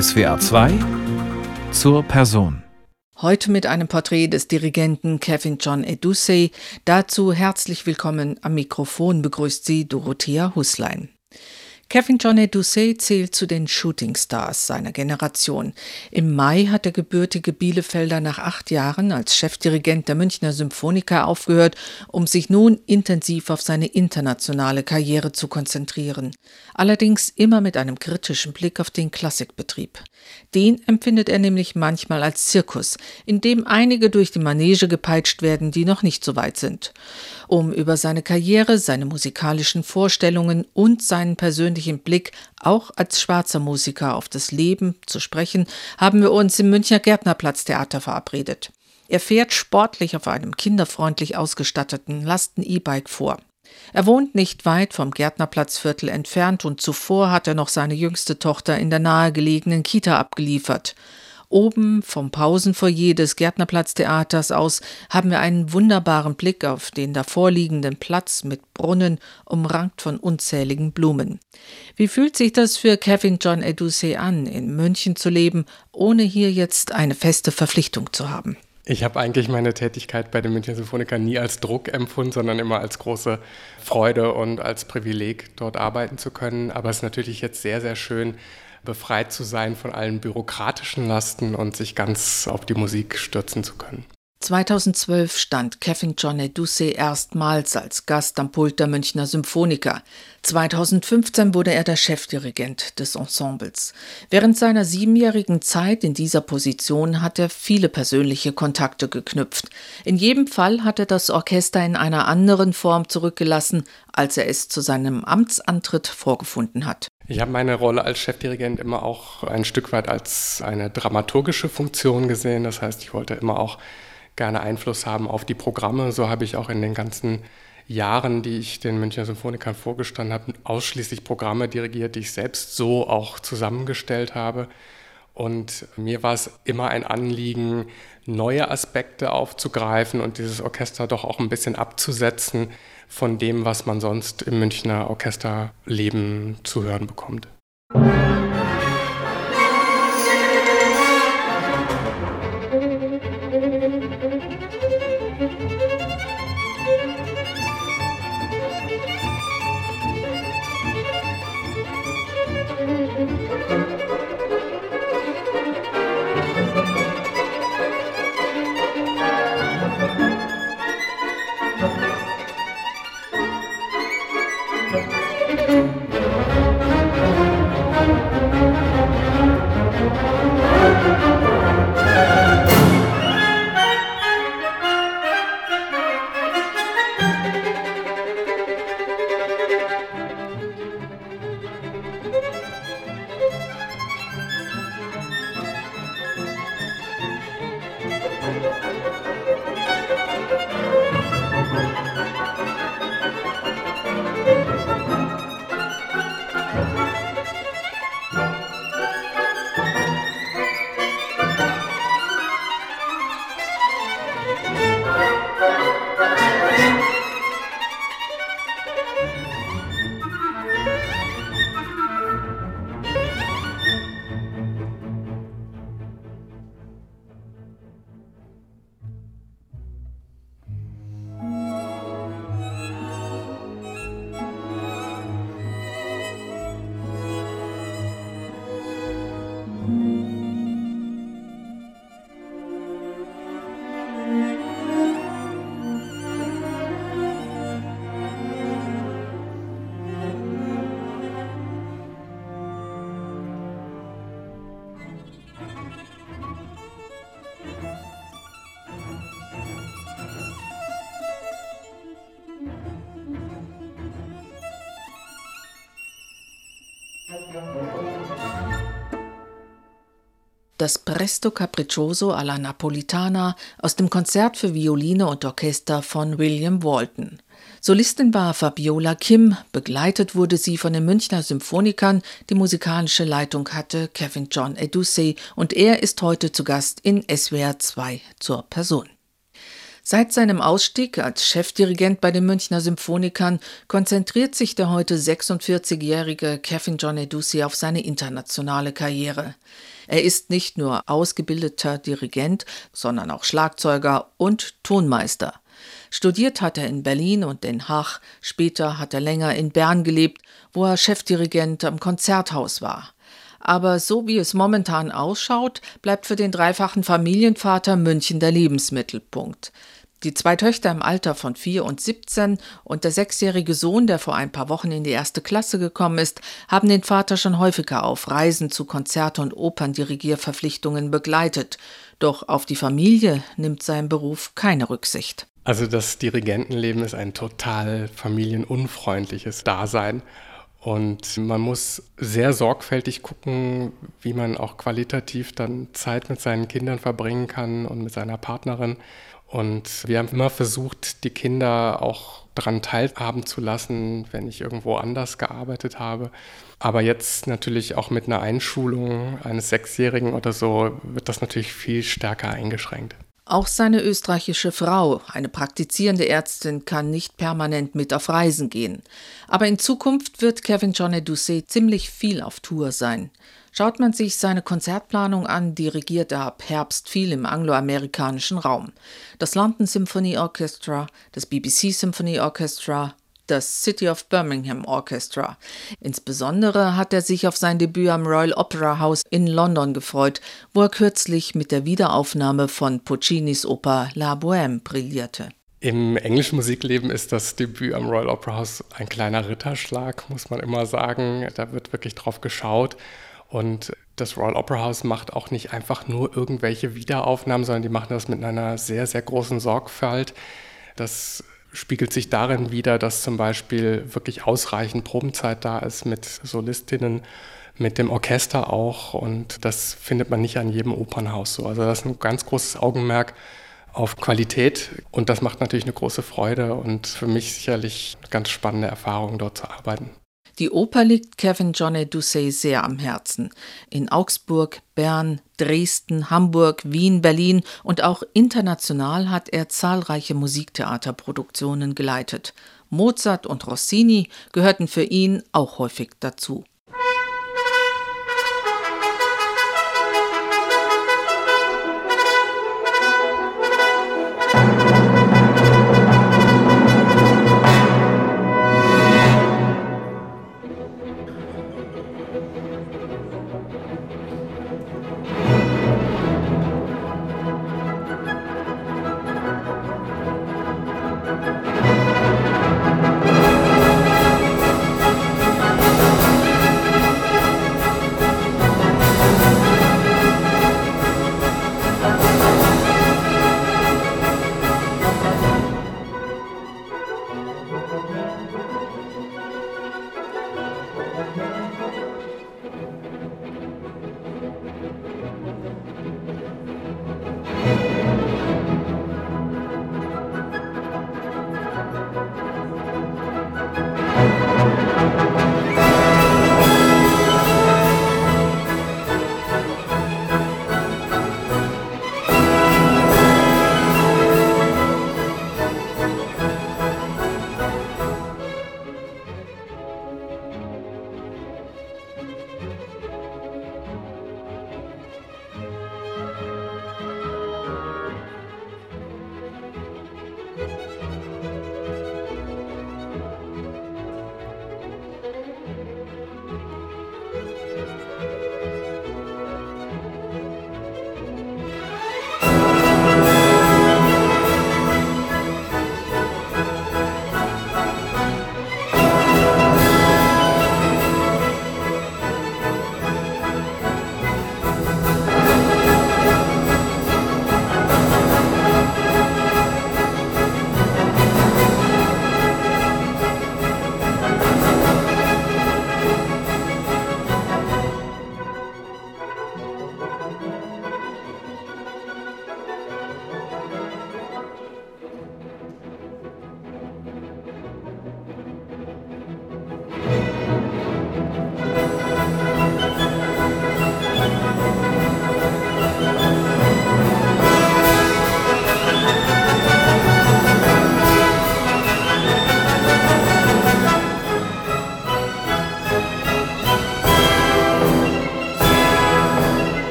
SWA 2 zur Person. Heute mit einem Porträt des Dirigenten Kevin John Edusei. Dazu herzlich willkommen am Mikrofon begrüßt Sie Dorothea Huslein. Kevin John Doucet zählt zu den Shootingstars seiner Generation. Im Mai hat der gebürtige Bielefelder nach acht Jahren als Chefdirigent der Münchner Symphoniker aufgehört, um sich nun intensiv auf seine internationale Karriere zu konzentrieren. Allerdings immer mit einem kritischen Blick auf den Klassikbetrieb. Den empfindet er nämlich manchmal als Zirkus, in dem einige durch die Manege gepeitscht werden, die noch nicht so weit sind. Um über seine Karriere, seine musikalischen Vorstellungen und seinen persönlichen Blick auch als schwarzer Musiker auf das Leben zu sprechen, haben wir uns im Münchner Gärtnerplatztheater verabredet. Er fährt sportlich auf einem kinderfreundlich ausgestatteten Lasten-E-Bike vor. Er wohnt nicht weit vom Gärtnerplatzviertel entfernt und zuvor hat er noch seine jüngste Tochter in der nahegelegenen Kita abgeliefert. Oben vom Pausenfoyer des Gärtnerplatztheaters aus haben wir einen wunderbaren Blick auf den davorliegenden Platz mit Brunnen, umrankt von unzähligen Blumen. Wie fühlt sich das für Kevin John Edusey an, in München zu leben, ohne hier jetzt eine feste Verpflichtung zu haben? Ich habe eigentlich meine Tätigkeit bei den Münchner Symphonikern nie als Druck empfunden, sondern immer als große Freude und als Privileg, dort arbeiten zu können. Aber es ist natürlich jetzt sehr, sehr schön, befreit zu sein von allen bürokratischen Lasten und sich ganz auf die Musik stürzen zu können. 2012 stand Kevin John Edusey erstmals als Gast am Pult der Münchner Symphoniker. 2015 wurde er der Chefdirigent des Ensembles. Während seiner siebenjährigen Zeit in dieser Position hat er viele persönliche Kontakte geknüpft. In jedem Fall hat er das Orchester in einer anderen Form zurückgelassen, als er es zu seinem Amtsantritt vorgefunden hat. Ich habe meine Rolle als Chefdirigent immer auch ein Stück weit als eine dramaturgische Funktion gesehen. Das heißt, ich wollte immer auch gerne Einfluss haben auf die Programme. So habe ich auch in den ganzen Jahren, die ich den Münchner Symphonikern vorgestanden habe, ausschließlich Programme dirigiert, die ich selbst so auch zusammengestellt habe. Und mir war es immer ein Anliegen, neue Aspekte aufzugreifen und dieses Orchester doch auch ein bisschen abzusetzen von dem, was man sonst im Münchner Orchesterleben zu hören bekommt. Das Presto Capriccioso alla Napolitana aus dem Konzert für Violine und Orchester von William Walton. Solistin war Fabiola Kim, begleitet wurde sie von den Münchner Symphonikern, die musikalische Leitung hatte Kevin John Edusey und er ist heute zu Gast in SWR 2 zur Person. Seit seinem Ausstieg als Chefdirigent bei den Münchner Symphonikern konzentriert sich der heute 46-jährige Kevin John Edussi auf seine internationale Karriere. Er ist nicht nur ausgebildeter Dirigent, sondern auch Schlagzeuger und Tonmeister. Studiert hat er in Berlin und Den Haag, später hat er länger in Bern gelebt, wo er Chefdirigent am Konzerthaus war. Aber so wie es momentan ausschaut, bleibt für den dreifachen Familienvater München der Lebensmittelpunkt. Die zwei Töchter im Alter von vier und 17 und der sechsjährige Sohn, der vor ein paar Wochen in die erste Klasse gekommen ist, haben den Vater schon häufiger auf Reisen zu Konzerte und Operndirigierverpflichtungen begleitet. Doch auf die Familie nimmt sein Beruf keine Rücksicht. Also das Dirigentenleben ist ein total familienunfreundliches Dasein. Und man muss sehr sorgfältig gucken, wie man auch qualitativ dann Zeit mit seinen Kindern verbringen kann und mit seiner Partnerin. Und wir haben immer versucht, die Kinder auch daran teilhaben zu lassen, wenn ich irgendwo anders gearbeitet habe. Aber jetzt natürlich auch mit einer Einschulung eines Sechsjährigen oder so wird das natürlich viel stärker eingeschränkt. Auch seine österreichische Frau, eine praktizierende Ärztin, kann nicht permanent mit auf Reisen gehen. Aber in Zukunft wird Kevin John Doucet ziemlich viel auf Tour sein. Schaut man sich seine Konzertplanung an, dirigiert er ab Herbst viel im angloamerikanischen Raum. Das London Symphony Orchestra, das BBC Symphony Orchestra, das City of Birmingham Orchestra. Insbesondere hat er sich auf sein Debüt am Royal Opera House in London gefreut, wo er kürzlich mit der Wiederaufnahme von Puccinis Oper La Bohème brillierte. Im englischen Musikleben ist das Debüt am Royal Opera House ein kleiner Ritterschlag, muss man immer sagen. Da wird wirklich drauf geschaut. Und das Royal Opera House macht auch nicht einfach nur irgendwelche Wiederaufnahmen, sondern die machen das mit einer sehr, sehr großen Sorgfalt. Das spiegelt sich darin wider, dass zum Beispiel wirklich ausreichend Probenzeit da ist mit Solistinnen, mit dem Orchester auch. Und das findet man nicht an jedem Opernhaus so. Also das ist ein ganz großes Augenmerk auf Qualität und das macht natürlich eine große Freude und für mich sicherlich eine ganz spannende Erfahrung, dort zu arbeiten. Die Oper liegt Kevin Johnny Doucet sehr am Herzen. In Augsburg, Bern, Dresden, Hamburg, Wien, Berlin und auch international hat er zahlreiche Musiktheaterproduktionen geleitet. Mozart und Rossini gehörten für ihn auch häufig dazu.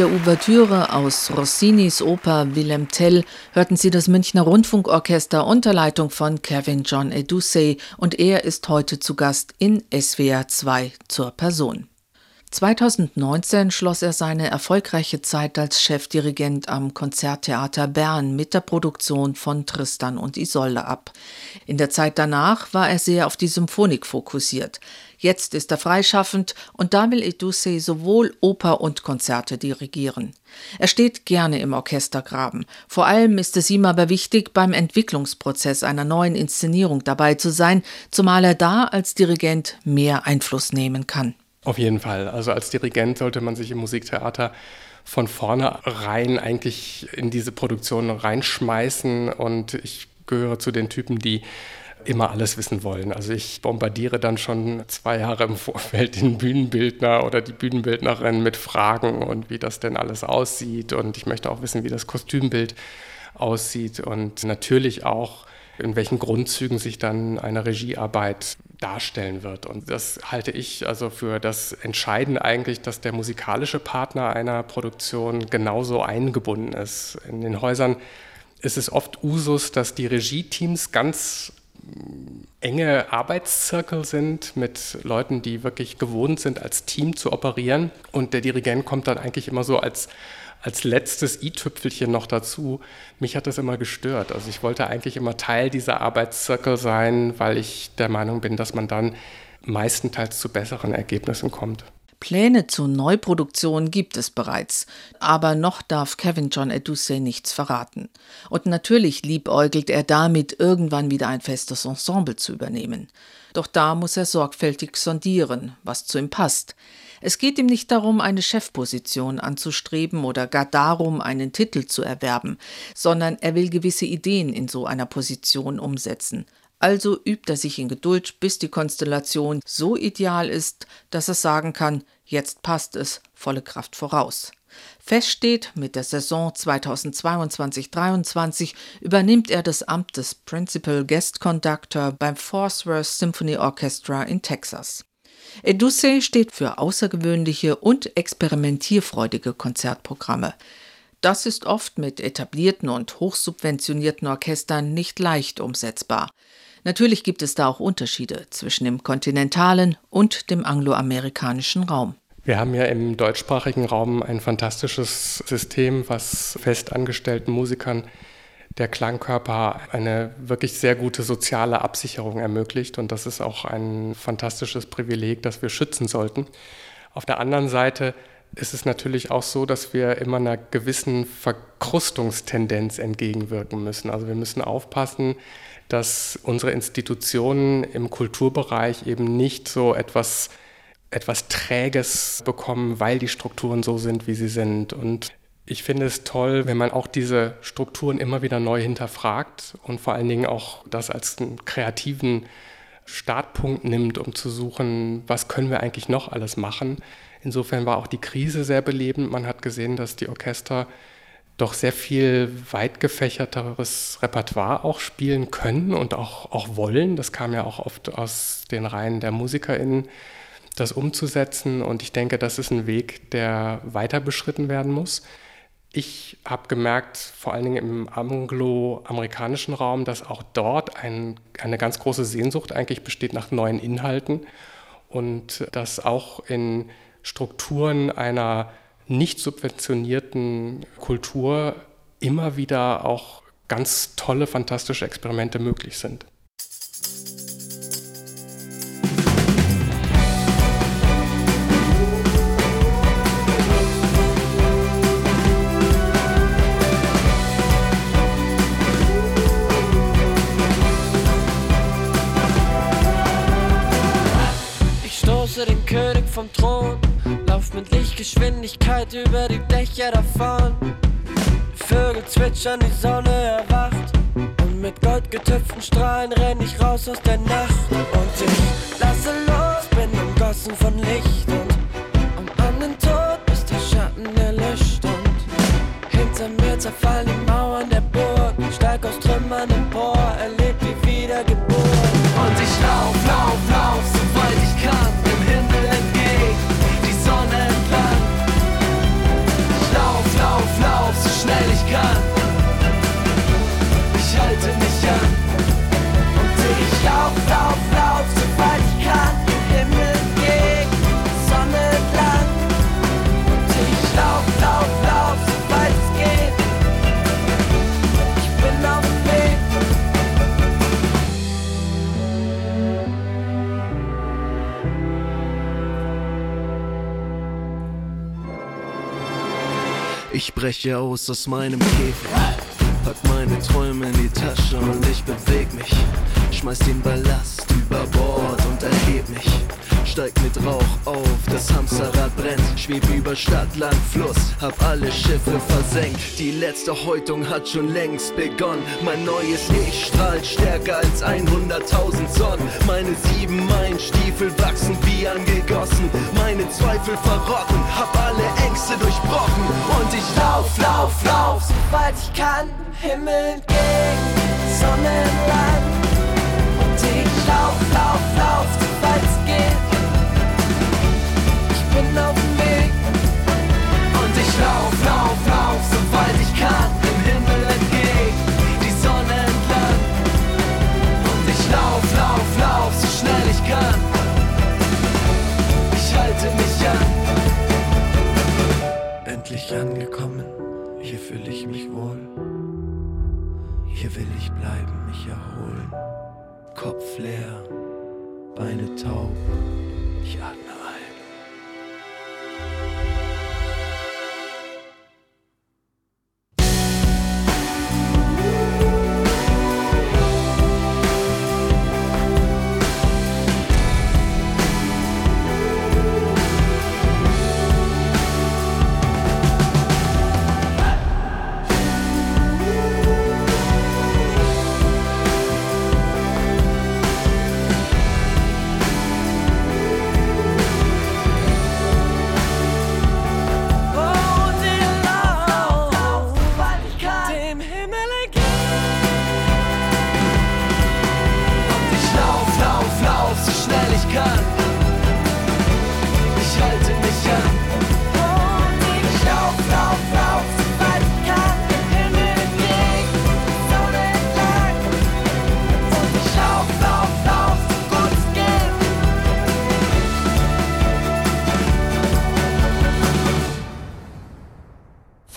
Der Ouvertüre aus Rossinis Oper Willem Tell hörten Sie das Münchner Rundfunkorchester unter Leitung von Kevin John Edusey und er ist heute zu Gast in SWR 2 zur Person. 2019 schloss er seine erfolgreiche Zeit als Chefdirigent am Konzerttheater Bern mit der Produktion von Tristan und Isolde ab. In der Zeit danach war er sehr auf die Symphonik fokussiert. Jetzt ist er freischaffend und da will Edusei sowohl Oper und Konzerte dirigieren. Er steht gerne im Orchestergraben. Vor allem ist es ihm aber wichtig, beim Entwicklungsprozess einer neuen Inszenierung dabei zu sein, zumal er da als Dirigent mehr Einfluss nehmen kann. Auf jeden Fall. Also als Dirigent sollte man sich im Musiktheater von vornherein eigentlich in diese Produktion reinschmeißen und ich gehöre zu den Typen, die immer alles wissen wollen. Also ich bombardiere dann schon zwei Jahre im Vorfeld den Bühnenbildner oder die Bühnenbildnerin mit Fragen und wie das denn alles aussieht. Und ich möchte auch wissen, wie das Kostümbild aussieht und natürlich auch, in welchen Grundzügen sich dann eine Regiearbeit darstellen wird. Und das halte ich also für das Entscheidende eigentlich, dass der musikalische Partner einer Produktion genauso eingebunden ist. In den Häusern ist es oft Usus, dass die Regieteams ganz enge Arbeitszirkel sind mit Leuten, die wirklich gewohnt sind, als Team zu operieren. Und der Dirigent kommt dann eigentlich immer so als, als letztes i-Tüpfelchen noch dazu. Mich hat das immer gestört. Also ich wollte eigentlich immer Teil dieser Arbeitszirkel sein, weil ich der Meinung bin, dass man dann meistenteils zu besseren Ergebnissen kommt. Pläne zur Neuproduktion gibt es bereits, aber noch darf Kevin John Edusey nichts verraten. Und natürlich liebäugelt er damit, irgendwann wieder ein festes Ensemble zu übernehmen. Doch da muss er sorgfältig sondieren, was zu ihm passt. Es geht ihm nicht darum, eine Chefposition anzustreben oder gar darum, einen Titel zu erwerben, sondern er will gewisse Ideen in so einer Position umsetzen. Also übt er sich in Geduld, bis die Konstellation so ideal ist, dass er sagen kann, jetzt passt es, volle Kraft voraus. Fest steht, mit der Saison 2022-23 übernimmt er das Amt des Principal Guest Conductor beim Fort Symphony Orchestra in Texas. Edusei steht für außergewöhnliche und experimentierfreudige Konzertprogramme. Das ist oft mit etablierten und hochsubventionierten Orchestern nicht leicht umsetzbar. Natürlich gibt es da auch Unterschiede zwischen dem kontinentalen und dem angloamerikanischen Raum. Wir haben ja im deutschsprachigen Raum ein fantastisches System, was festangestellten Musikern der Klangkörper eine wirklich sehr gute soziale Absicherung ermöglicht. Und das ist auch ein fantastisches Privileg, das wir schützen sollten. Auf der anderen Seite ist es natürlich auch so, dass wir immer einer gewissen Verkrustungstendenz entgegenwirken müssen. Also wir müssen aufpassen, dass unsere Institutionen im Kulturbereich eben nicht so etwas, etwas Träges bekommen, weil die Strukturen so sind, wie sie sind. Und ich finde es toll, wenn man auch diese Strukturen immer wieder neu hinterfragt und vor allen Dingen auch das als einen kreativen Startpunkt nimmt, um zu suchen, was können wir eigentlich noch alles machen. Insofern war auch die Krise sehr belebend. Man hat gesehen, dass die Orchester doch sehr viel weit gefächerteres Repertoire auch spielen können und auch, auch wollen. Das kam ja auch oft aus den Reihen der MusikerInnen, das umzusetzen. Und ich denke, das ist ein Weg, der weiter beschritten werden muss. Ich habe gemerkt, vor allen Dingen im angloamerikanischen Raum, dass auch dort ein, eine ganz große Sehnsucht eigentlich besteht nach neuen Inhalten und dass auch in Strukturen einer nicht subventionierten Kultur immer wieder auch ganz tolle, fantastische Experimente möglich sind. Ich stoße den König vom Thron Lauf mit Lichtgeschwindigkeit über die Dächer davon. Vögel zwitschern, die Sonne erwacht. Und mit goldgetüpften Strahlen renn ich raus aus der Nacht. Und ich lasse los, bin umgossen von Licht. Und um den Tod, bis der Schatten erlischt. Und hinter mir zerfallen die Mauern der Burg. Steig aus Trümmern empor, erleb die Wiedergeburt. Und ich lauf, lauf, lauf, soweit breche aus aus meinem Käfig, pack meine Träume in die Tasche und ich beweg mich. Schmeiß den Ballast Steig mit Rauch auf, das Hamsterrad brennt. Schweb über Stadt, Land, Fluss, hab alle Schiffe versenkt. Die letzte Häutung hat schon längst begonnen. Mein neues Ich strahlt stärker als 100.000 Sonnen. Meine sieben Meilenstiefel wachsen wie angegossen. Meine Zweifel verrotten, hab alle Ängste durchbrochen. Und ich lauf, lauf, lauf, sobald ich kann. Himmel entgegen, Sonne lang. Und ich lauf, lauf, lauf, sobald geht.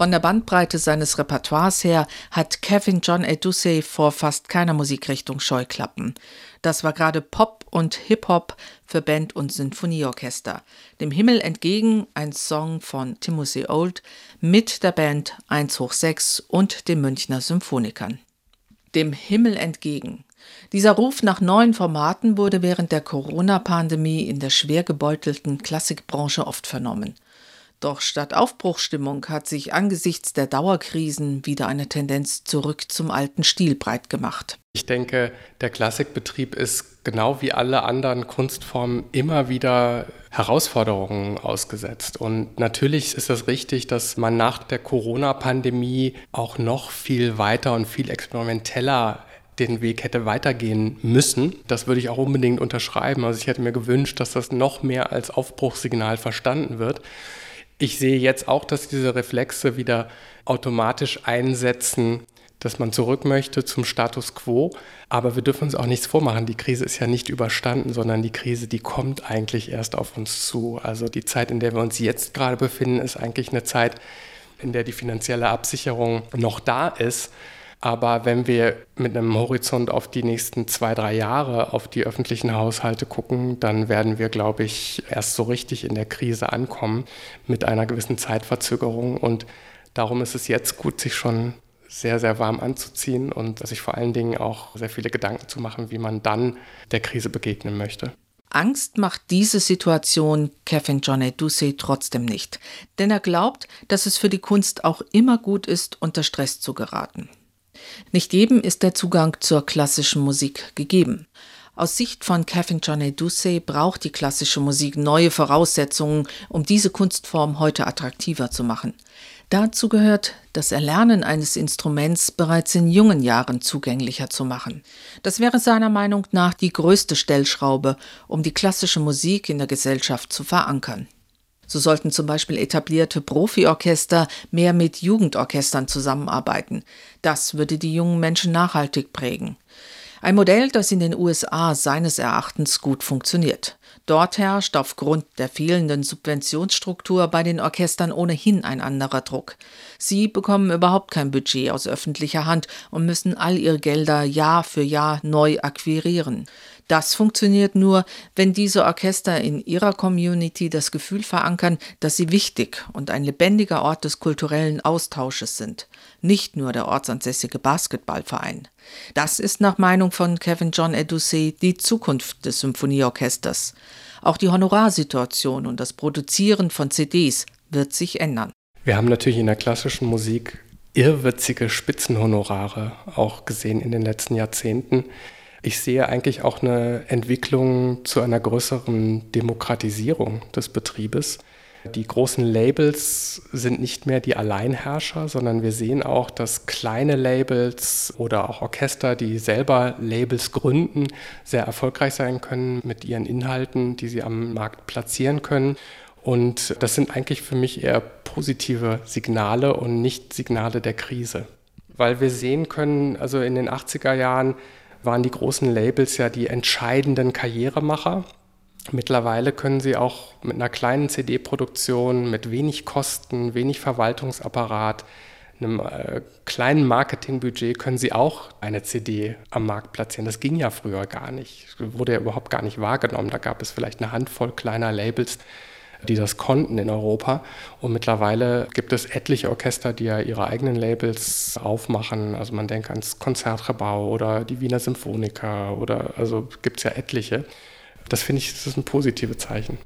Von der Bandbreite seines Repertoires her hat Kevin John Edusei vor fast keiner Musikrichtung Scheuklappen. Das war gerade Pop und Hip-Hop für Band und Sinfonieorchester. Dem Himmel entgegen ein Song von Timothy Old mit der Band 1 hoch 6 und den Münchner Symphonikern. Dem Himmel entgegen. Dieser Ruf nach neuen Formaten wurde während der Corona-Pandemie in der schwer gebeutelten Klassikbranche oft vernommen. Doch statt Aufbruchstimmung hat sich angesichts der Dauerkrisen wieder eine Tendenz zurück zum alten Stil breit gemacht. Ich denke, der Klassikbetrieb ist genau wie alle anderen Kunstformen immer wieder Herausforderungen ausgesetzt. Und natürlich ist es richtig, dass man nach der Corona-Pandemie auch noch viel weiter und viel experimenteller den Weg hätte weitergehen müssen. Das würde ich auch unbedingt unterschreiben. Also ich hätte mir gewünscht, dass das noch mehr als Aufbruchssignal verstanden wird. Ich sehe jetzt auch, dass diese Reflexe wieder automatisch einsetzen, dass man zurück möchte zum Status quo. Aber wir dürfen uns auch nichts vormachen. Die Krise ist ja nicht überstanden, sondern die Krise, die kommt eigentlich erst auf uns zu. Also die Zeit, in der wir uns jetzt gerade befinden, ist eigentlich eine Zeit, in der die finanzielle Absicherung noch da ist. Aber wenn wir mit einem Horizont auf die nächsten zwei, drei Jahre auf die öffentlichen Haushalte gucken, dann werden wir, glaube ich, erst so richtig in der Krise ankommen mit einer gewissen Zeitverzögerung. Und darum ist es jetzt gut, sich schon sehr, sehr warm anzuziehen und sich vor allen Dingen auch sehr viele Gedanken zu machen, wie man dann der Krise begegnen möchte. Angst macht diese Situation Kevin John Edusei trotzdem nicht, denn er glaubt, dass es für die Kunst auch immer gut ist, unter Stress zu geraten. Nicht jedem ist der Zugang zur klassischen Musik gegeben. Aus Sicht von Kevin John Edusei braucht die klassische Musik neue Voraussetzungen, um diese Kunstform heute attraktiver zu machen. Dazu gehört, das Erlernen eines Instruments bereits in jungen Jahren zugänglicher zu machen. Das wäre seiner Meinung nach die größte Stellschraube, um die klassische Musik in der Gesellschaft zu verankern. So sollten zum Beispiel etablierte Profiorchester mehr mit Jugendorchestern zusammenarbeiten. Das würde die jungen Menschen nachhaltig prägen. Ein Modell, das in den USA seines Erachtens gut funktioniert. Dort herrscht aufgrund der fehlenden Subventionsstruktur bei den Orchestern ohnehin ein anderer Druck. Sie bekommen überhaupt kein Budget aus öffentlicher Hand und müssen all ihre Gelder Jahr für Jahr neu akquirieren. Das funktioniert nur, wenn diese Orchester in ihrer Community das Gefühl verankern, dass sie wichtig und ein lebendiger Ort des kulturellen Austausches sind, nicht nur der ortsansässige Basketballverein. Das ist nach Meinung von Kevin John Edusey die Zukunft des Symphonieorchesters. Auch die Honorarsituation und das Produzieren von CDs wird sich ändern. Wir haben natürlich in der klassischen Musik irrwitzige Spitzenhonorare auch gesehen in den letzten Jahrzehnten. Ich sehe eigentlich auch eine Entwicklung zu einer größeren Demokratisierung des Betriebes. Die großen Labels sind nicht mehr die Alleinherrscher, sondern wir sehen auch, dass kleine Labels oder auch Orchester, die selber Labels gründen, sehr erfolgreich sein können mit ihren Inhalten, die sie am Markt platzieren können. Und das sind eigentlich für mich eher positive Signale und nicht Signale der Krise. Weil wir sehen können, also in den 80er Jahren waren die großen Labels ja die entscheidenden Karrieremacher. Mittlerweile können sie auch mit einer kleinen CD-Produktion, mit wenig Kosten, wenig Verwaltungsapparat, einem äh, kleinen Marketingbudget können sie auch eine CD am Markt platzieren. Das ging ja früher gar nicht, wurde ja überhaupt gar nicht wahrgenommen. Da gab es vielleicht eine Handvoll kleiner Labels, die das konnten in Europa. Und mittlerweile gibt es etliche Orchester, die ja ihre eigenen Labels aufmachen. Also man denkt ans Konzertgebau oder die Wiener Symphoniker oder also gibt es ja etliche. Das finde ich, das ist ein positives Zeichen.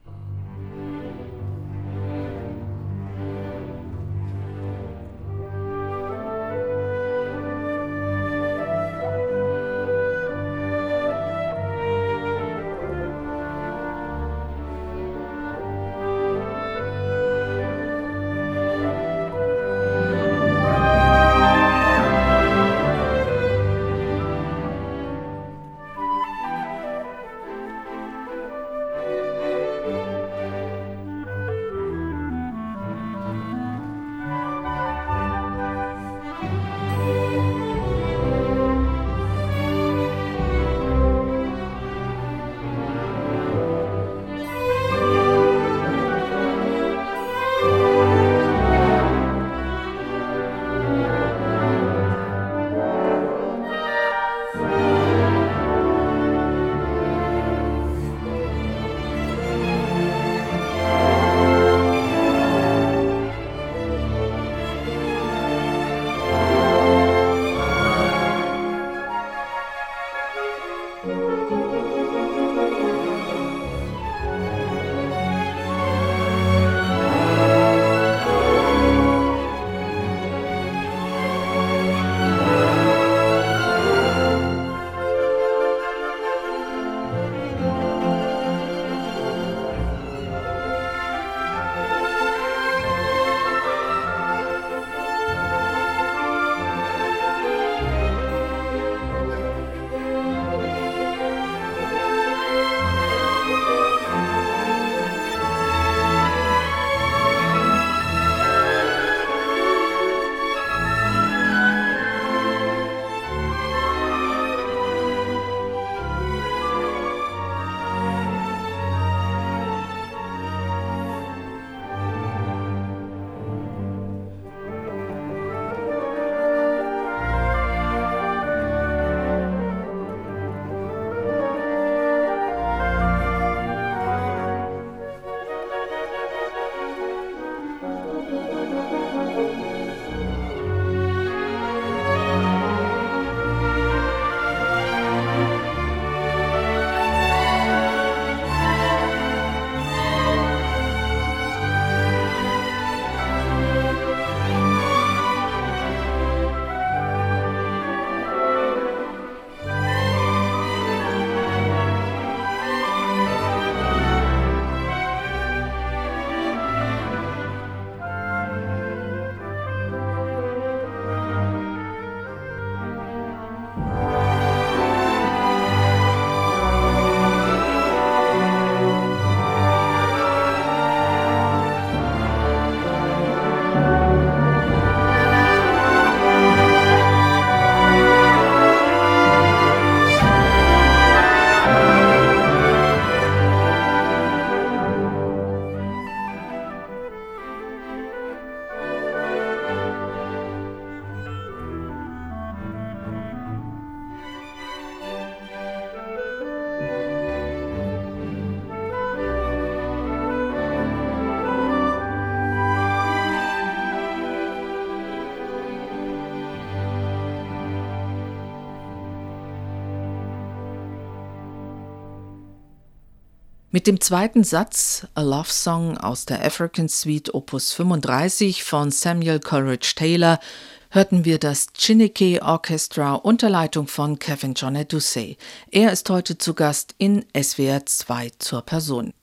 Mit dem zweiten Satz, A Love Song aus der African Suite Opus 35 von Samuel Coleridge Taylor, hörten wir das Chineke Orchestra unter Leitung von Kevin John Doucet. Er ist heute zu Gast in SWR 2 zur Person.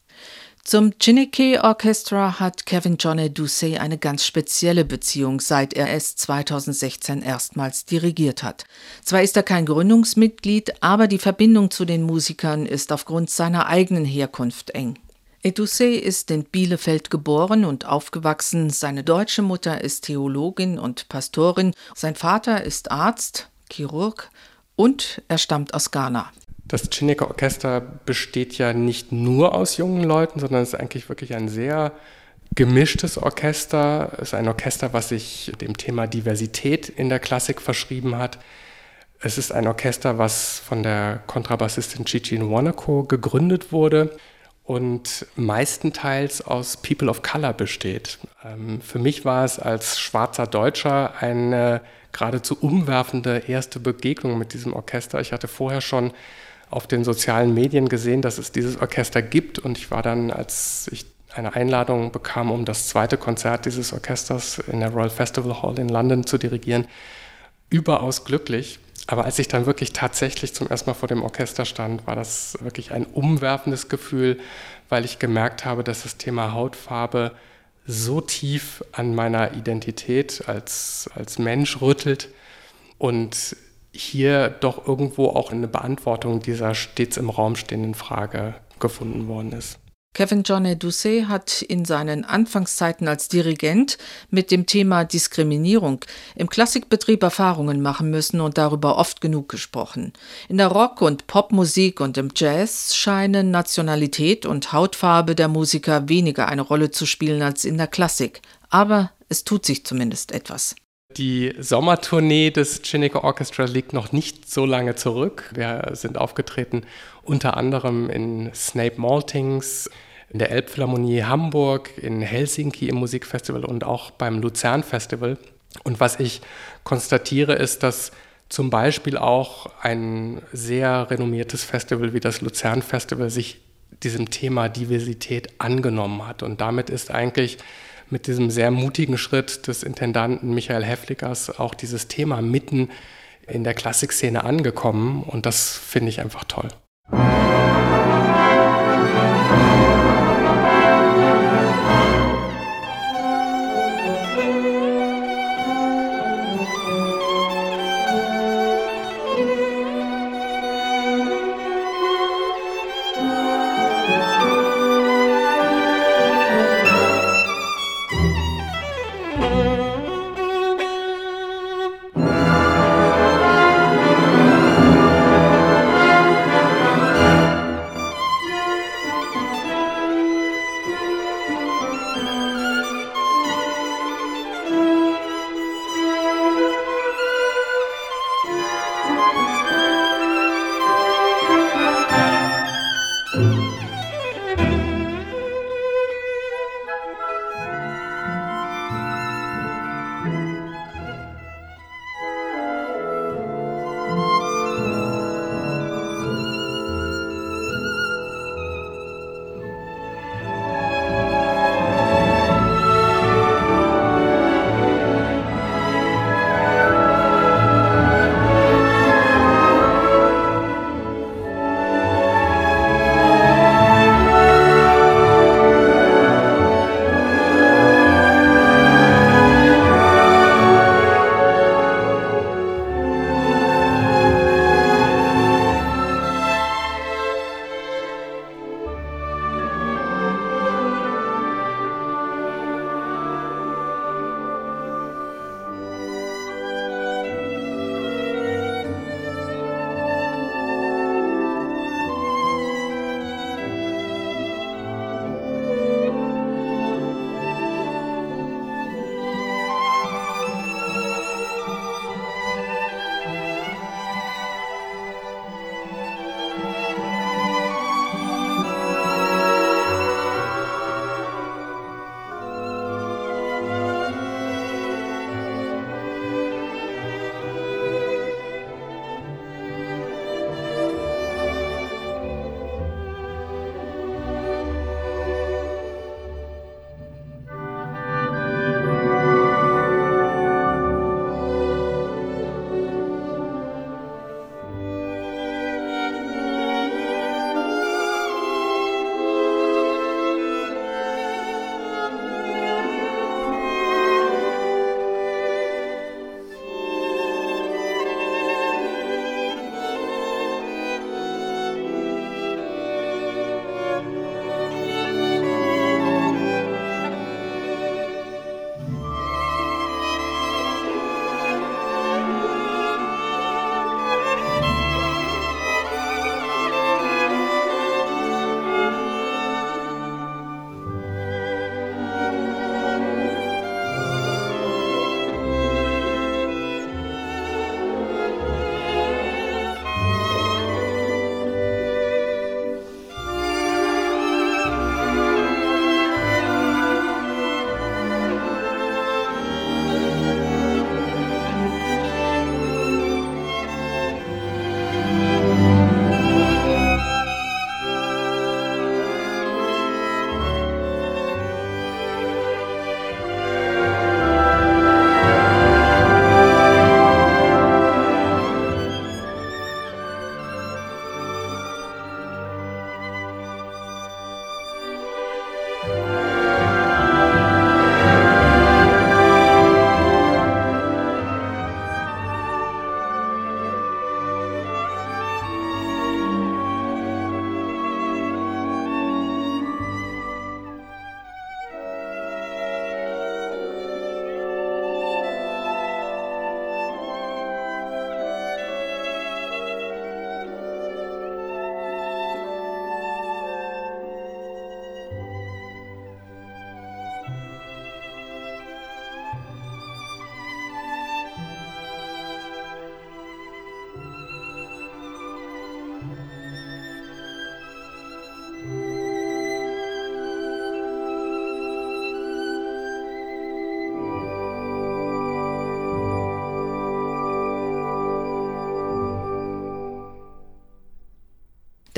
Zum Chineke Orchestra hat Kevin John Doucet eine ganz spezielle Beziehung, seit er es 2016 erstmals dirigiert hat. Zwar ist er kein Gründungsmitglied, aber die Verbindung zu den Musikern ist aufgrund seiner eigenen Herkunft eng. Edoucet ist in Bielefeld geboren und aufgewachsen. Seine deutsche Mutter ist Theologin und Pastorin. Sein Vater ist Arzt, Chirurg und er stammt aus Ghana. Das Chineke Orchester besteht ja nicht nur aus jungen Leuten, sondern es ist eigentlich wirklich ein sehr gemischtes Orchester. Es ist ein Orchester, was sich dem Thema Diversität in der Klassik verschrieben hat. Es ist ein Orchester, was von der Kontrabassistin Chichin Wanako gegründet wurde und meistenteils aus People of Color besteht. Ähm, für mich war es als schwarzer Deutscher eine geradezu umwerfende erste Begegnung mit diesem Orchester. Ich hatte vorher schon auf den sozialen Medien gesehen, dass es dieses Orchester gibt. Und ich war dann, als ich eine Einladung bekam, um das zweite Konzert dieses Orchesters in der Royal Festival Hall in London zu dirigieren, überaus glücklich, aber als ich dann wirklich tatsächlich zum ersten Mal vor dem Orchester stand, war das wirklich ein umwerfendes Gefühl, weil ich gemerkt habe, dass das Thema Hautfarbe so tief an meiner Identität als, als Mensch rüttelt. Und hier doch irgendwo auch eine Beantwortung dieser stets im Raum stehenden Frage gefunden worden ist. Kevin John Doucet hat in seinen Anfangszeiten als Dirigent mit dem Thema Diskriminierung im Klassikbetrieb Erfahrungen machen müssen und darüber oft genug gesprochen. In der Rock- und Popmusik und im Jazz scheinen Nationalität und Hautfarbe der Musiker weniger eine Rolle zu spielen als in der Klassik. Aber es tut sich zumindest etwas. Die Sommertournee des Chineke Orchestra liegt noch nicht so lange zurück. Wir sind aufgetreten unter anderem in Snape Maltings, in der Elbphilharmonie Hamburg, in Helsinki im Musikfestival und auch beim Luzern Festival. Und was ich konstatiere, ist, dass zum Beispiel auch ein sehr renommiertes Festival wie das Luzern Festival sich diesem Thema Diversität angenommen hat. Und damit ist eigentlich mit diesem sehr mutigen Schritt des Intendanten Michael Hefflikers auch dieses Thema mitten in der Klassikszene angekommen. Und das finde ich einfach toll.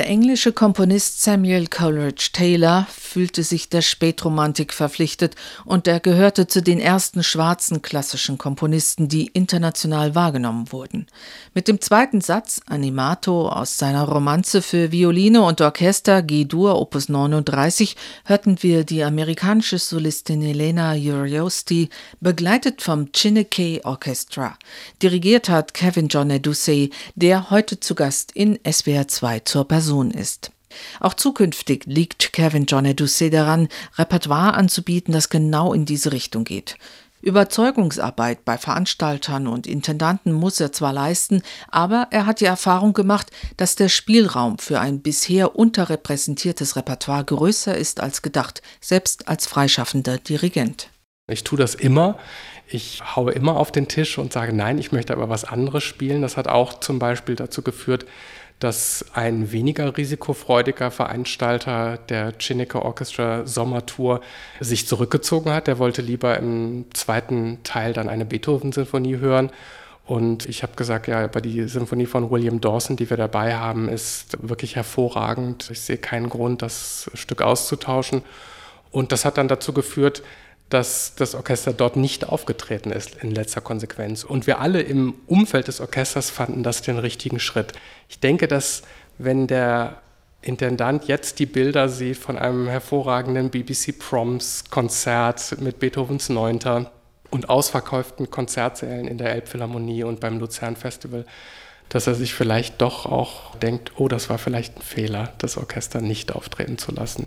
Englische Komponist Samuel Coleridge Taylor fühlte sich der Spätromantik verpflichtet und er gehörte zu den ersten schwarzen klassischen Komponisten, die international wahrgenommen wurden. Mit dem zweiten Satz Animato aus seiner Romanze für Violine und Orchester G-Dur Opus 39 hörten wir die amerikanische Solistin Elena Uriosti, begleitet vom Chineke Orchestra. Dirigiert hat Kevin John Edusey, der heute zu Gast in SWR 2 zur Person ist. Auch zukünftig liegt Kevin John Edusey daran, Repertoire anzubieten, das genau in diese Richtung geht. Überzeugungsarbeit bei Veranstaltern und Intendanten muss er zwar leisten, aber er hat die Erfahrung gemacht, dass der Spielraum für ein bisher unterrepräsentiertes Repertoire größer ist als gedacht, selbst als freischaffender Dirigent. Ich tue das immer. Ich haue immer auf den Tisch und sage, nein, ich möchte aber was anderes spielen. Das hat auch zum Beispiel dazu geführt, dass ein weniger risikofreudiger Veranstalter der Chineke Orchestra Sommertour sich zurückgezogen hat. Der wollte lieber im zweiten Teil dann eine Beethoven-Sinfonie hören. Und ich habe gesagt, ja, aber die Sinfonie von William Dawson, die wir dabei haben, ist wirklich hervorragend. Ich sehe keinen Grund, das Stück auszutauschen. Und das hat dann dazu geführt, dass das Orchester dort nicht aufgetreten ist in letzter Konsequenz. Und wir alle im Umfeld des Orchesters fanden das den richtigen Schritt. Ich denke, dass wenn der Intendant jetzt die Bilder sieht von einem hervorragenden BBC Proms Konzert mit Beethovens Neunter und ausverkauften Konzertsälen in der Elbphilharmonie und beim Luzern Festival, dass er sich vielleicht doch auch denkt, oh, das war vielleicht ein Fehler, das Orchester nicht auftreten zu lassen.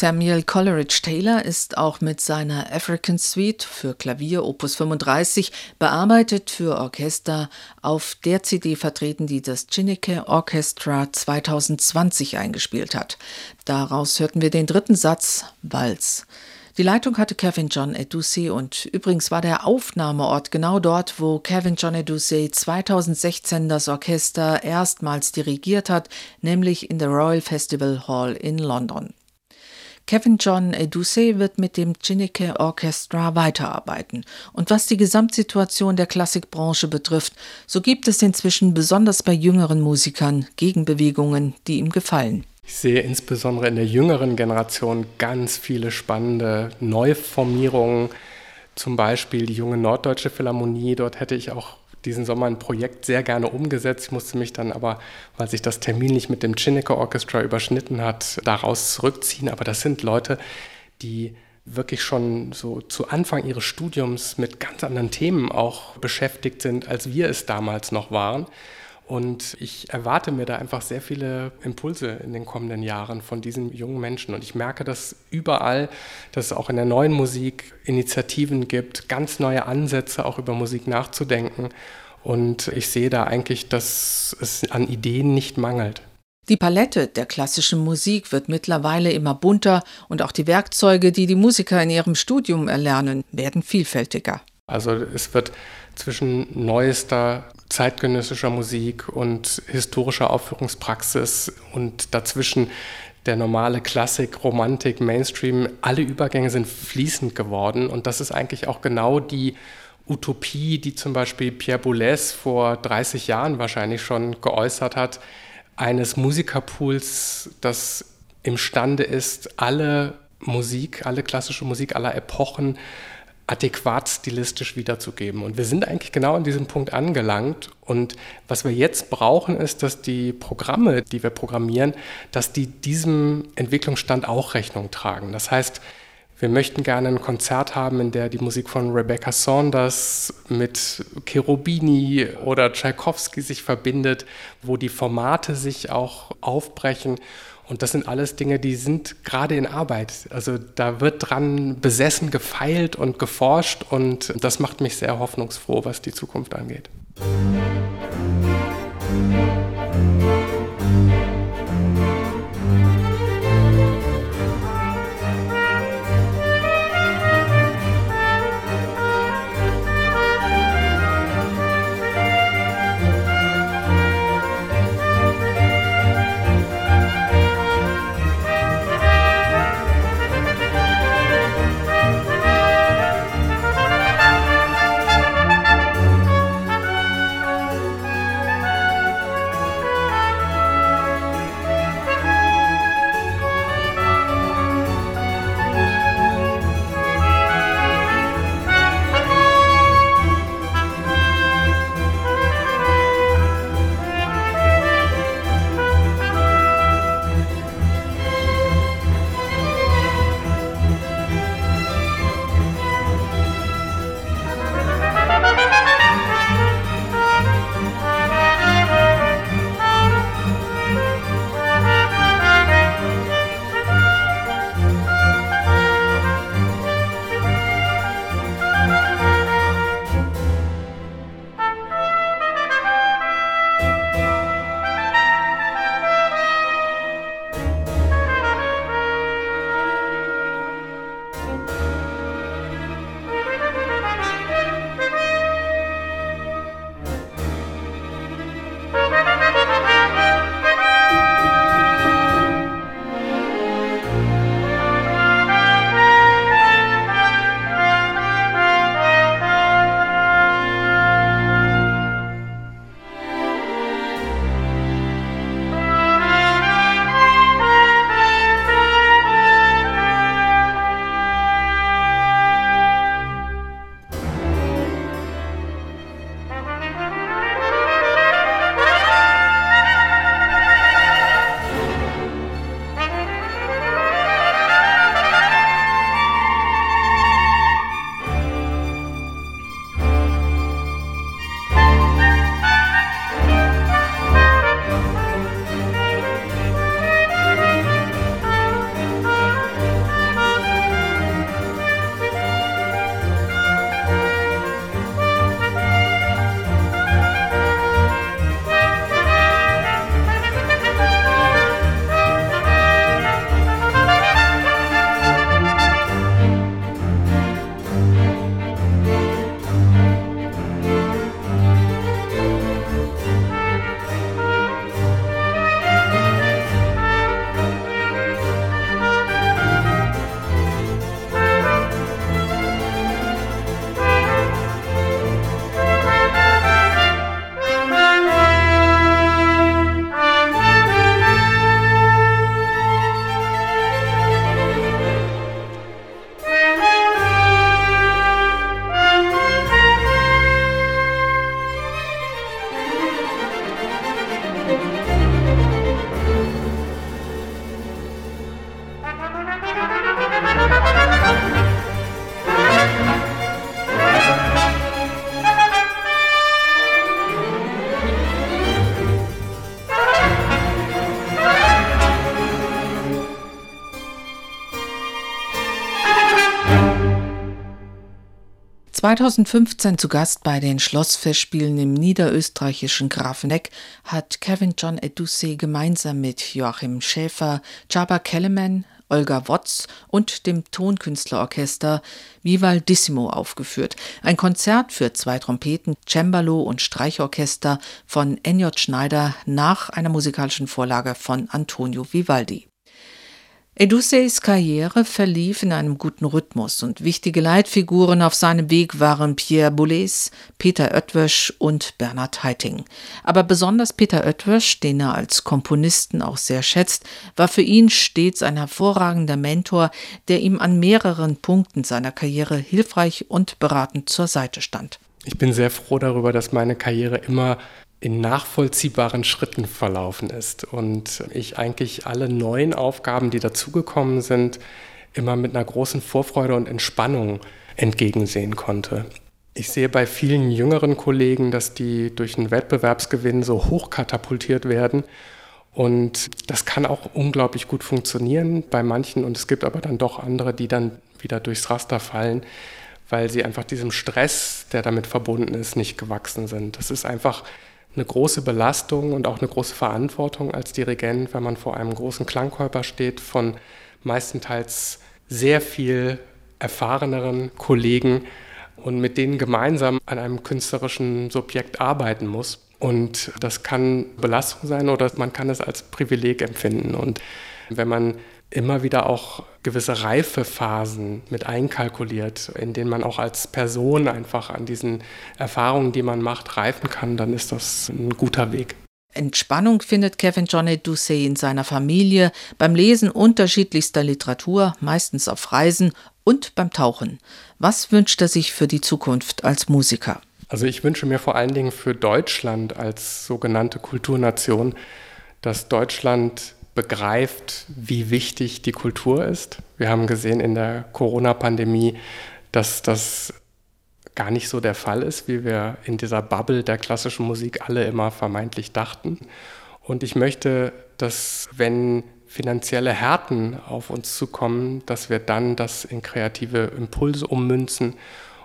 Samuel Coleridge Taylor ist auch mit seiner African Suite für Klavier Opus 35 bearbeitet für Orchester auf der CD vertreten, die das Chineke Orchestra 2020 eingespielt hat. Daraus hörten wir den dritten Satz Walz. Die Leitung hatte Kevin John Edusey und übrigens war der Aufnahmeort genau dort, wo Kevin John Edusey 2016 das Orchester erstmals dirigiert hat, nämlich in der Royal Festival Hall in London. Kevin John Edusey wird mit dem Chineke Orchestra weiterarbeiten. Und was die Gesamtsituation der Klassikbranche betrifft, so gibt es inzwischen besonders bei jüngeren Musikern Gegenbewegungen, die ihm gefallen. Ich sehe insbesondere in der jüngeren Generation ganz viele spannende Neuformierungen. Zum Beispiel die junge Norddeutsche Philharmonie. Dort hätte ich auch diesen Sommer ein Projekt sehr gerne umgesetzt. Ich musste mich dann aber, weil sich das terminlich mit dem Chineke Orchestra überschnitten hat, daraus zurückziehen. Aber das sind Leute, die wirklich schon so zu Anfang ihres Studiums mit ganz anderen Themen auch beschäftigt sind, als wir es damals noch waren. Und ich erwarte mir da einfach sehr viele Impulse in den kommenden Jahren von diesen jungen Menschen. Und ich merke das überall, dass es auch in der neuen Musik Initiativen gibt, ganz neue Ansätze auch über Musik nachzudenken. Und ich sehe da eigentlich, dass es an Ideen nicht mangelt. Die Palette der klassischen Musik wird mittlerweile immer bunter und auch die Werkzeuge, die die Musiker in ihrem Studium erlernen, werden vielfältiger. Also es wird zwischen neuester zeitgenössischer Musik und historischer Aufführungspraxis und dazwischen der normale Klassik, Romantik, Mainstream, alle Übergänge sind fließend geworden. Und das ist eigentlich auch genau die Utopie, die zum Beispiel Pierre Boulez vor 30 Jahren wahrscheinlich schon geäußert hat, eines Musikerpools, das imstande ist, alle Musik, alle klassische Musik aller Epochen adäquat stilistisch wiederzugeben. Und wir sind eigentlich genau an diesem Punkt angelangt. Und was wir jetzt brauchen, ist, dass die Programme, die wir programmieren, dass die diesem Entwicklungsstand auch Rechnung tragen. Das heißt, wir möchten gerne ein Konzert haben, in der die Musik von Rebecca Saunders mit Cherubini oder Tchaikovsky sich verbindet, wo die Formate sich auch aufbrechen und das sind alles Dinge, die sind gerade in Arbeit. Also da wird dran besessen, gefeilt und geforscht und das macht mich sehr hoffnungsfroh, was die Zukunft angeht. 2015 zu Gast bei den Schlossfestspielen im niederösterreichischen Grafenegg hat Kevin John Edusey gemeinsam mit Joachim Schäfer, Chaba Kellerman, Olga Wotz und dem Tonkünstlerorchester Vivaldissimo aufgeführt. Ein Konzert für zwei Trompeten, Cembalo und Streichorchester von Ennio Schneider nach einer musikalischen Vorlage von Antonio Vivaldi. Eduseis Karriere verlief in einem guten Rhythmus und wichtige Leitfiguren auf seinem Weg waren Pierre Boulez, Peter Oetwösch und Bernhard Heiting. Aber besonders Peter Oetwösch, den er als Komponisten auch sehr schätzt, war für ihn stets ein hervorragender Mentor, der ihm an mehreren Punkten seiner Karriere hilfreich und beratend zur Seite stand. Ich bin sehr froh darüber, dass meine Karriere immer in nachvollziehbaren Schritten verlaufen ist und ich eigentlich alle neuen Aufgaben, die dazugekommen sind, immer mit einer großen Vorfreude und Entspannung entgegensehen konnte. Ich sehe bei vielen jüngeren Kollegen, dass die durch einen Wettbewerbsgewinn so hoch katapultiert werden. Und das kann auch unglaublich gut funktionieren bei manchen. Und es gibt aber dann doch andere, die dann wieder durchs Raster fallen, weil sie einfach diesem Stress, der damit verbunden ist, nicht gewachsen sind. Das ist einfach eine große Belastung und auch eine große Verantwortung als Dirigent, wenn man vor einem großen Klangkörper steht von meistenteils sehr viel erfahreneren Kollegen und mit denen gemeinsam an einem künstlerischen Subjekt arbeiten muss. Und das kann Belastung sein oder man kann es als Privileg empfinden. Und wenn man immer wieder auch gewisse Reifephasen mit einkalkuliert, in denen man auch als Person einfach an diesen Erfahrungen, die man macht, reifen kann, dann ist das ein guter Weg. Entspannung findet Kevin Johnny Doucet in seiner Familie, beim Lesen unterschiedlichster Literatur, meistens auf Reisen und beim Tauchen. Was wünscht er sich für die Zukunft als Musiker? Also ich wünsche mir vor allen Dingen für Deutschland als sogenannte Kulturnation, dass Deutschland begreift, wie wichtig die Kultur ist. Wir haben gesehen in der Corona-Pandemie, dass das gar nicht so der Fall ist, wie wir in dieser Bubble der klassischen Musik alle immer vermeintlich dachten. Und ich möchte, dass wenn finanzielle Härten auf uns zukommen, dass wir dann das in kreative Impulse ummünzen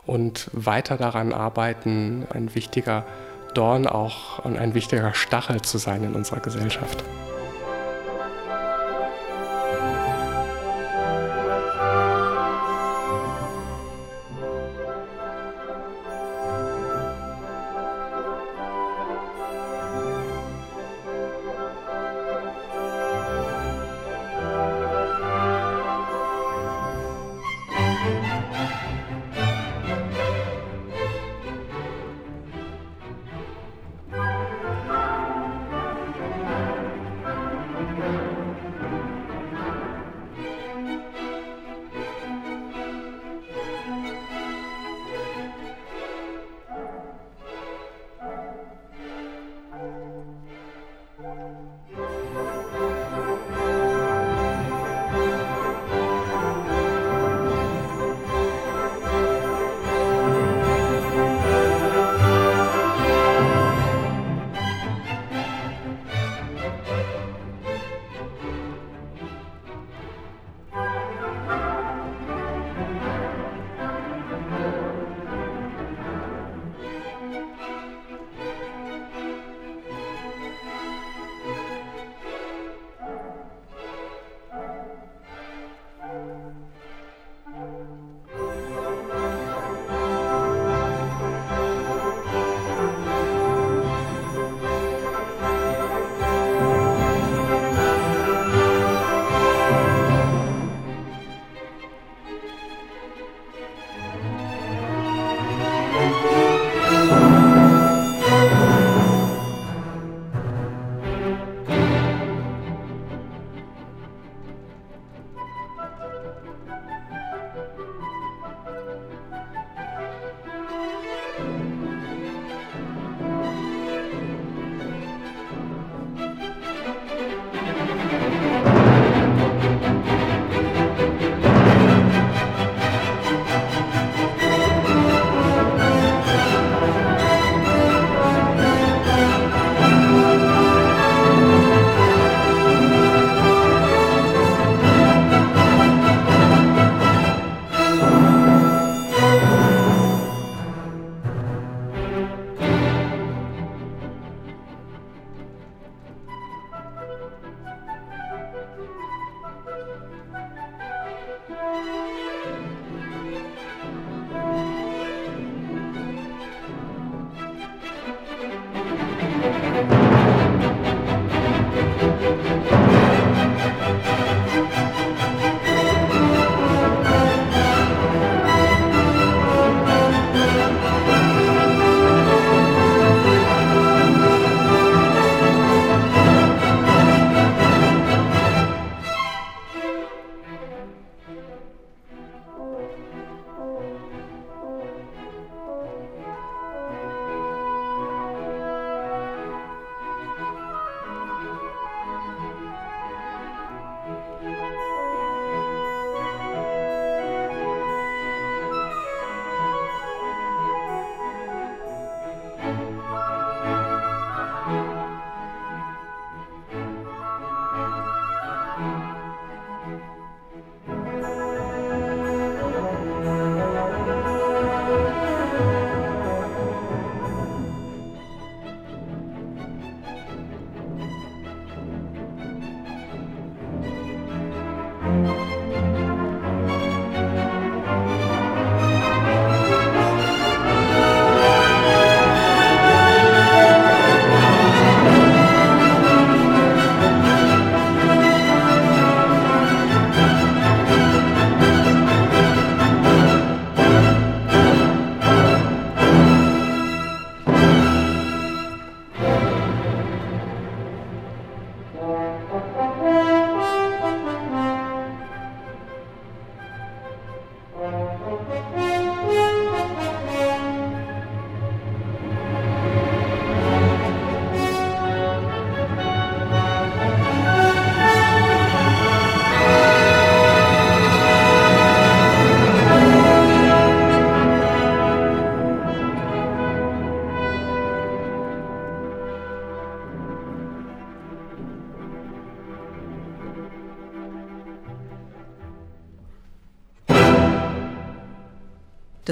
und weiter daran arbeiten, ein wichtiger Dorn auch und ein wichtiger Stachel zu sein in unserer Gesellschaft.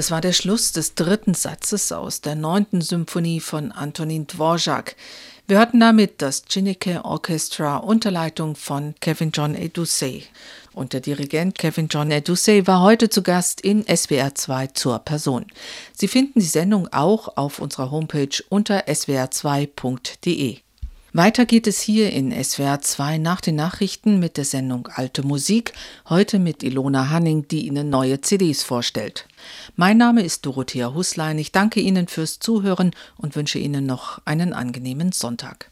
Das war der Schluss des dritten Satzes aus der neunten Symphonie von Antonin Dvorak. Wir hörten damit das Chineke Orchestra unter Leitung von Kevin John Edusey. Und der Dirigent Kevin John Edusey war heute zu Gast in SWR 2 zur Person. Sie finden die Sendung auch auf unserer Homepage unter swr2.de. Weiter geht es hier in SWR 2 nach den Nachrichten mit der Sendung Alte Musik, heute mit Ilona Hanning, die Ihnen neue CDs vorstellt. Mein Name ist Dorothea Huslein. Ich danke Ihnen fürs Zuhören und wünsche Ihnen noch einen angenehmen Sonntag.